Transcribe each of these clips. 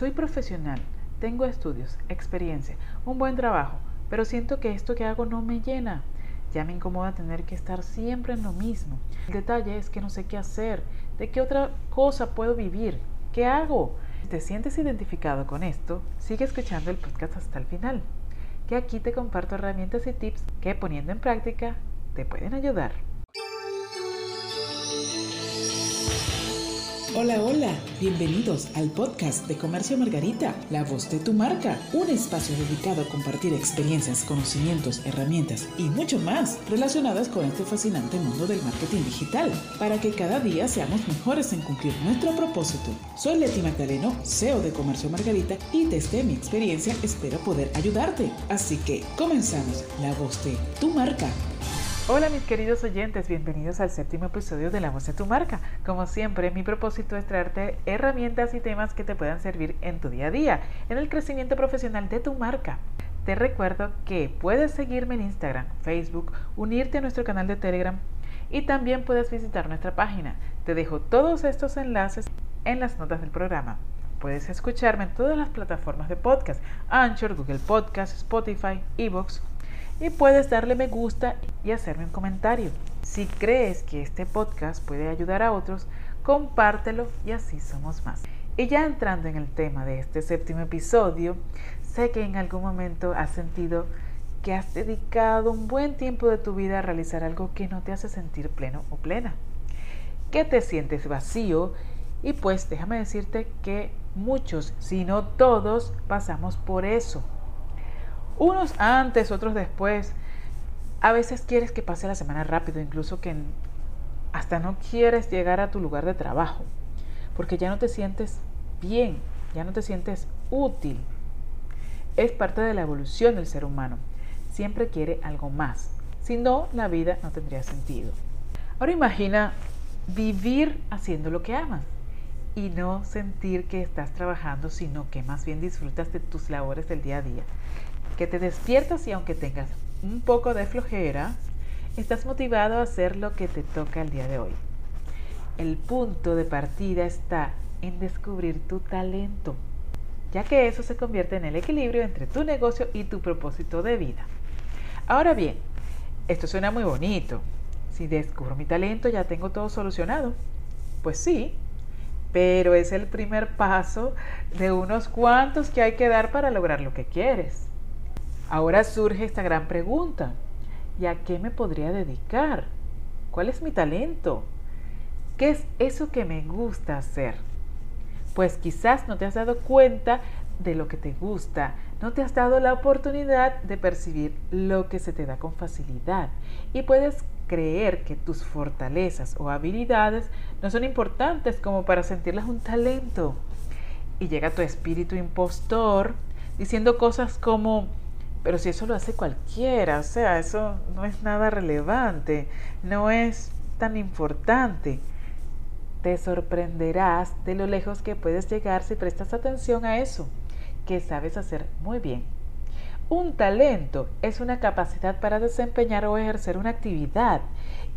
soy profesional, tengo estudios, experiencia, un buen trabajo, pero siento que esto que hago no me llena. Ya me incomoda tener que estar siempre en lo mismo. El detalle es que no sé qué hacer, de qué otra cosa puedo vivir, qué hago. Si te sientes identificado con esto, sigue escuchando el podcast hasta el final, que aquí te comparto herramientas y tips que poniendo en práctica te pueden ayudar. Hola, hola, bienvenidos al podcast de Comercio Margarita, la voz de tu marca, un espacio dedicado a compartir experiencias, conocimientos, herramientas y mucho más relacionadas con este fascinante mundo del marketing digital, para que cada día seamos mejores en cumplir nuestro propósito. Soy Leti Magdaleno, CEO de Comercio Margarita y desde mi experiencia espero poder ayudarte. Así que comenzamos, la voz de tu marca. Hola mis queridos oyentes, bienvenidos al séptimo episodio de La Voz de tu Marca. Como siempre, mi propósito es traerte herramientas y temas que te puedan servir en tu día a día, en el crecimiento profesional de tu marca. Te recuerdo que puedes seguirme en Instagram, Facebook, unirte a nuestro canal de Telegram y también puedes visitar nuestra página. Te dejo todos estos enlaces en las notas del programa. Puedes escucharme en todas las plataformas de podcast, Anchor, Google Podcast, Spotify, Evox, y puedes darle me gusta y hacerme un comentario. Si crees que este podcast puede ayudar a otros, compártelo y así somos más. Y ya entrando en el tema de este séptimo episodio, sé que en algún momento has sentido que has dedicado un buen tiempo de tu vida a realizar algo que no te hace sentir pleno o plena, que te sientes vacío y pues déjame decirte que muchos, si no todos, pasamos por eso unos antes, otros después. A veces quieres que pase la semana rápido, incluso que hasta no quieres llegar a tu lugar de trabajo, porque ya no te sientes bien, ya no te sientes útil. Es parte de la evolución del ser humano. Siempre quiere algo más. Si no, la vida no tendría sentido. Ahora imagina vivir haciendo lo que amas y no sentir que estás trabajando, sino que más bien disfrutas de tus labores del día a día que te despiertas y aunque tengas un poco de flojera, estás motivado a hacer lo que te toca el día de hoy. El punto de partida está en descubrir tu talento, ya que eso se convierte en el equilibrio entre tu negocio y tu propósito de vida. Ahora bien, esto suena muy bonito. Si descubro mi talento ya tengo todo solucionado. Pues sí, pero es el primer paso de unos cuantos que hay que dar para lograr lo que quieres. Ahora surge esta gran pregunta. ¿Y a qué me podría dedicar? ¿Cuál es mi talento? ¿Qué es eso que me gusta hacer? Pues quizás no te has dado cuenta de lo que te gusta, no te has dado la oportunidad de percibir lo que se te da con facilidad y puedes creer que tus fortalezas o habilidades no son importantes como para sentirlas un talento. Y llega tu espíritu impostor diciendo cosas como, pero si eso lo hace cualquiera, o sea, eso no es nada relevante, no es tan importante. Te sorprenderás de lo lejos que puedes llegar si prestas atención a eso, que sabes hacer muy bien. Un talento es una capacidad para desempeñar o ejercer una actividad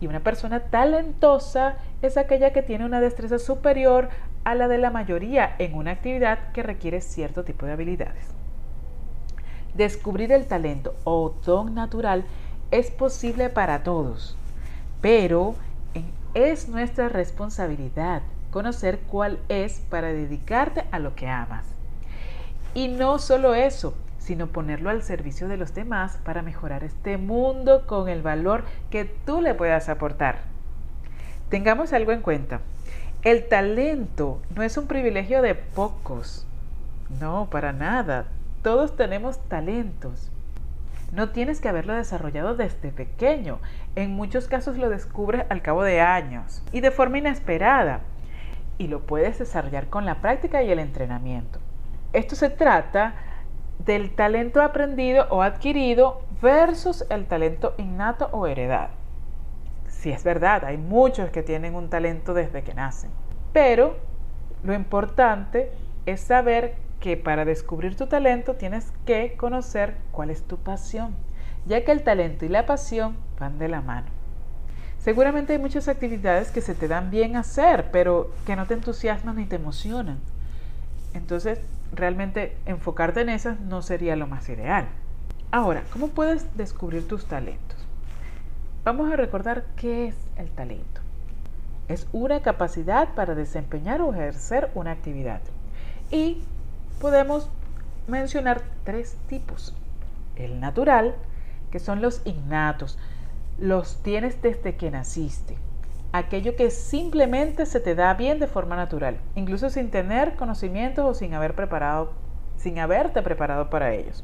y una persona talentosa es aquella que tiene una destreza superior a la de la mayoría en una actividad que requiere cierto tipo de habilidades. Descubrir el talento o don natural es posible para todos, pero es nuestra responsabilidad conocer cuál es para dedicarte a lo que amas. Y no solo eso, sino ponerlo al servicio de los demás para mejorar este mundo con el valor que tú le puedas aportar. Tengamos algo en cuenta. El talento no es un privilegio de pocos. No, para nada. Todos tenemos talentos. No tienes que haberlo desarrollado desde pequeño. En muchos casos lo descubres al cabo de años y de forma inesperada. Y lo puedes desarrollar con la práctica y el entrenamiento. Esto se trata del talento aprendido o adquirido versus el talento innato o heredado. Si es verdad, hay muchos que tienen un talento desde que nacen. Pero lo importante es saber que para descubrir tu talento tienes que conocer cuál es tu pasión, ya que el talento y la pasión van de la mano. Seguramente hay muchas actividades que se te dan bien hacer, pero que no te entusiasman ni te emocionan. Entonces, realmente enfocarte en esas no sería lo más ideal. Ahora, ¿cómo puedes descubrir tus talentos? Vamos a recordar qué es el talento. Es una capacidad para desempeñar o ejercer una actividad. Y podemos mencionar tres tipos. El natural, que son los innatos, los tienes desde que naciste. Aquello que simplemente se te da bien de forma natural, incluso sin tener conocimientos o sin haber preparado, sin haberte preparado para ellos.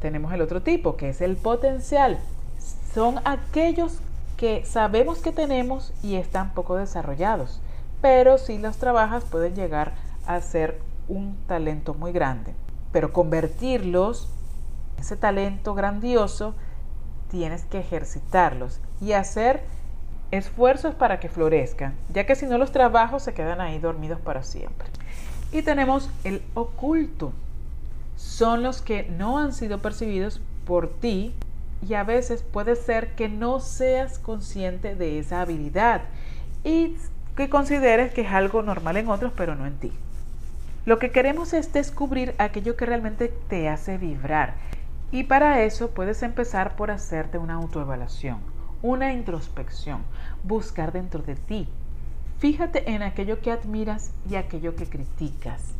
Tenemos el otro tipo, que es el potencial. Son aquellos que sabemos que tenemos y están poco desarrollados, pero si los trabajas pueden llegar a ser un talento muy grande. Pero convertirlos, ese talento grandioso, tienes que ejercitarlos y hacer esfuerzos para que florezcan, ya que si no los trabajos se quedan ahí dormidos para siempre. Y tenemos el oculto. Son los que no han sido percibidos por ti y a veces puede ser que no seas consciente de esa habilidad y que consideres que es algo normal en otros pero no en ti. Lo que queremos es descubrir aquello que realmente te hace vibrar y para eso puedes empezar por hacerte una autoevaluación, una introspección, buscar dentro de ti. Fíjate en aquello que admiras y aquello que criticas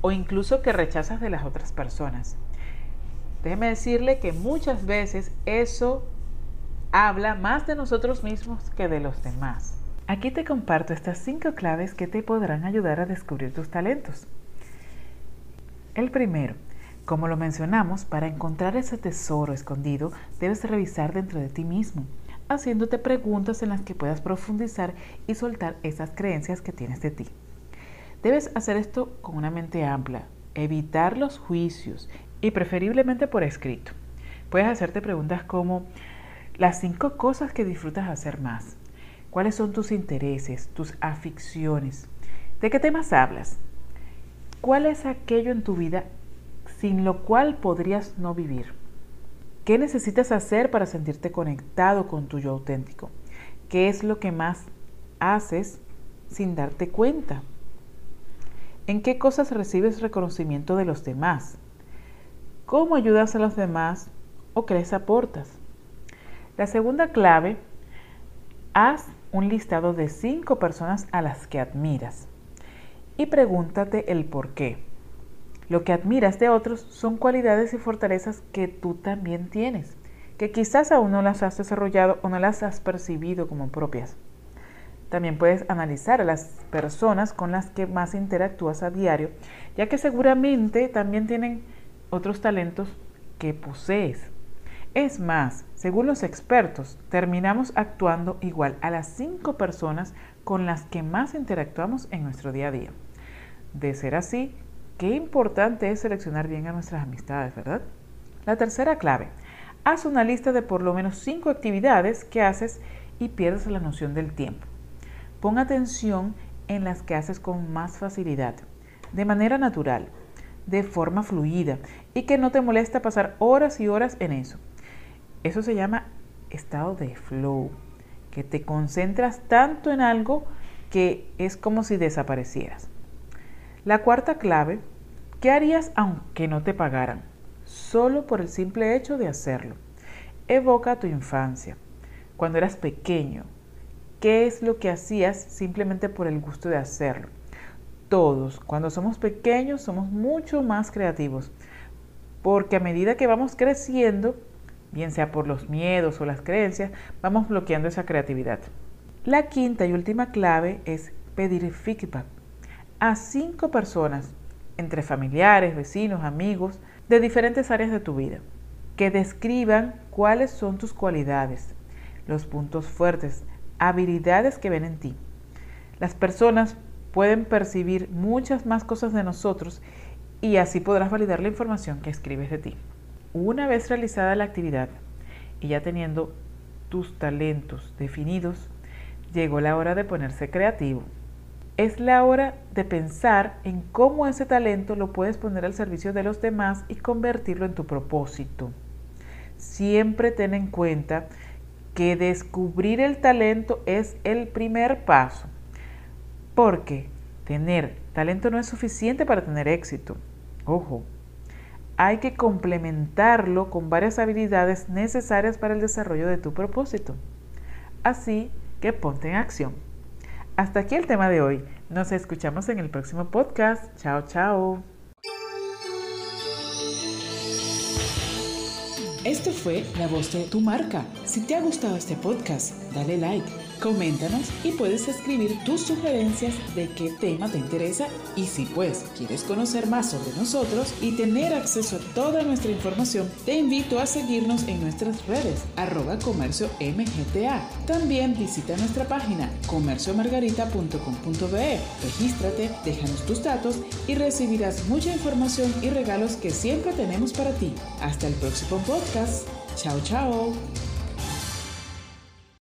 o incluso que rechazas de las otras personas. Déjeme decirle que muchas veces eso habla más de nosotros mismos que de los demás. Aquí te comparto estas cinco claves que te podrán ayudar a descubrir tus talentos. El primero, como lo mencionamos, para encontrar ese tesoro escondido debes revisar dentro de ti mismo, haciéndote preguntas en las que puedas profundizar y soltar esas creencias que tienes de ti. Debes hacer esto con una mente amplia, evitar los juicios y preferiblemente por escrito. Puedes hacerte preguntas como las cinco cosas que disfrutas hacer más. ¿Cuáles son tus intereses, tus aficiones? ¿De qué temas hablas? ¿Cuál es aquello en tu vida sin lo cual podrías no vivir? ¿Qué necesitas hacer para sentirte conectado con tu yo auténtico? ¿Qué es lo que más haces sin darte cuenta? ¿En qué cosas recibes reconocimiento de los demás? ¿Cómo ayudas a los demás o qué les aportas? La segunda clave, haz un listado de cinco personas a las que admiras y pregúntate el por qué. Lo que admiras de otros son cualidades y fortalezas que tú también tienes, que quizás aún no las has desarrollado o no las has percibido como propias. También puedes analizar a las personas con las que más interactúas a diario, ya que seguramente también tienen otros talentos que posees. Es más, según los expertos, terminamos actuando igual a las cinco personas con las que más interactuamos en nuestro día a día. De ser así, qué importante es seleccionar bien a nuestras amistades, ¿verdad? La tercera clave, haz una lista de por lo menos cinco actividades que haces y pierdes la noción del tiempo. Pon atención en las que haces con más facilidad, de manera natural, de forma fluida y que no te molesta pasar horas y horas en eso. Eso se llama estado de flow, que te concentras tanto en algo que es como si desaparecieras. La cuarta clave, ¿qué harías aunque no te pagaran? Solo por el simple hecho de hacerlo. Evoca tu infancia, cuando eras pequeño. ¿Qué es lo que hacías simplemente por el gusto de hacerlo? todos, cuando somos pequeños, somos mucho más creativos, porque a medida que vamos creciendo, bien sea por los miedos o las creencias, vamos bloqueando esa creatividad. La quinta y última clave es pedir feedback a cinco personas, entre familiares, vecinos, amigos, de diferentes áreas de tu vida, que describan cuáles son tus cualidades, los puntos fuertes, habilidades que ven en ti. Las personas pueden percibir muchas más cosas de nosotros y así podrás validar la información que escribes de ti. Una vez realizada la actividad y ya teniendo tus talentos definidos, llegó la hora de ponerse creativo. Es la hora de pensar en cómo ese talento lo puedes poner al servicio de los demás y convertirlo en tu propósito. Siempre ten en cuenta que descubrir el talento es el primer paso porque Tener talento no es suficiente para tener éxito. Ojo, hay que complementarlo con varias habilidades necesarias para el desarrollo de tu propósito. Así que ponte en acción. Hasta aquí el tema de hoy. Nos escuchamos en el próximo podcast. Chao, chao. Esto fue La Voz de tu Marca. Si te ha gustado este podcast, dale like Coméntanos y puedes escribir tus sugerencias de qué tema te interesa y si pues quieres conocer más sobre nosotros y tener acceso a toda nuestra información, te invito a seguirnos en nuestras redes arroba comercio mgta. También visita nuestra página comerciomargarita.com.be. Regístrate, déjanos tus datos y recibirás mucha información y regalos que siempre tenemos para ti. Hasta el próximo podcast. Chao, chao.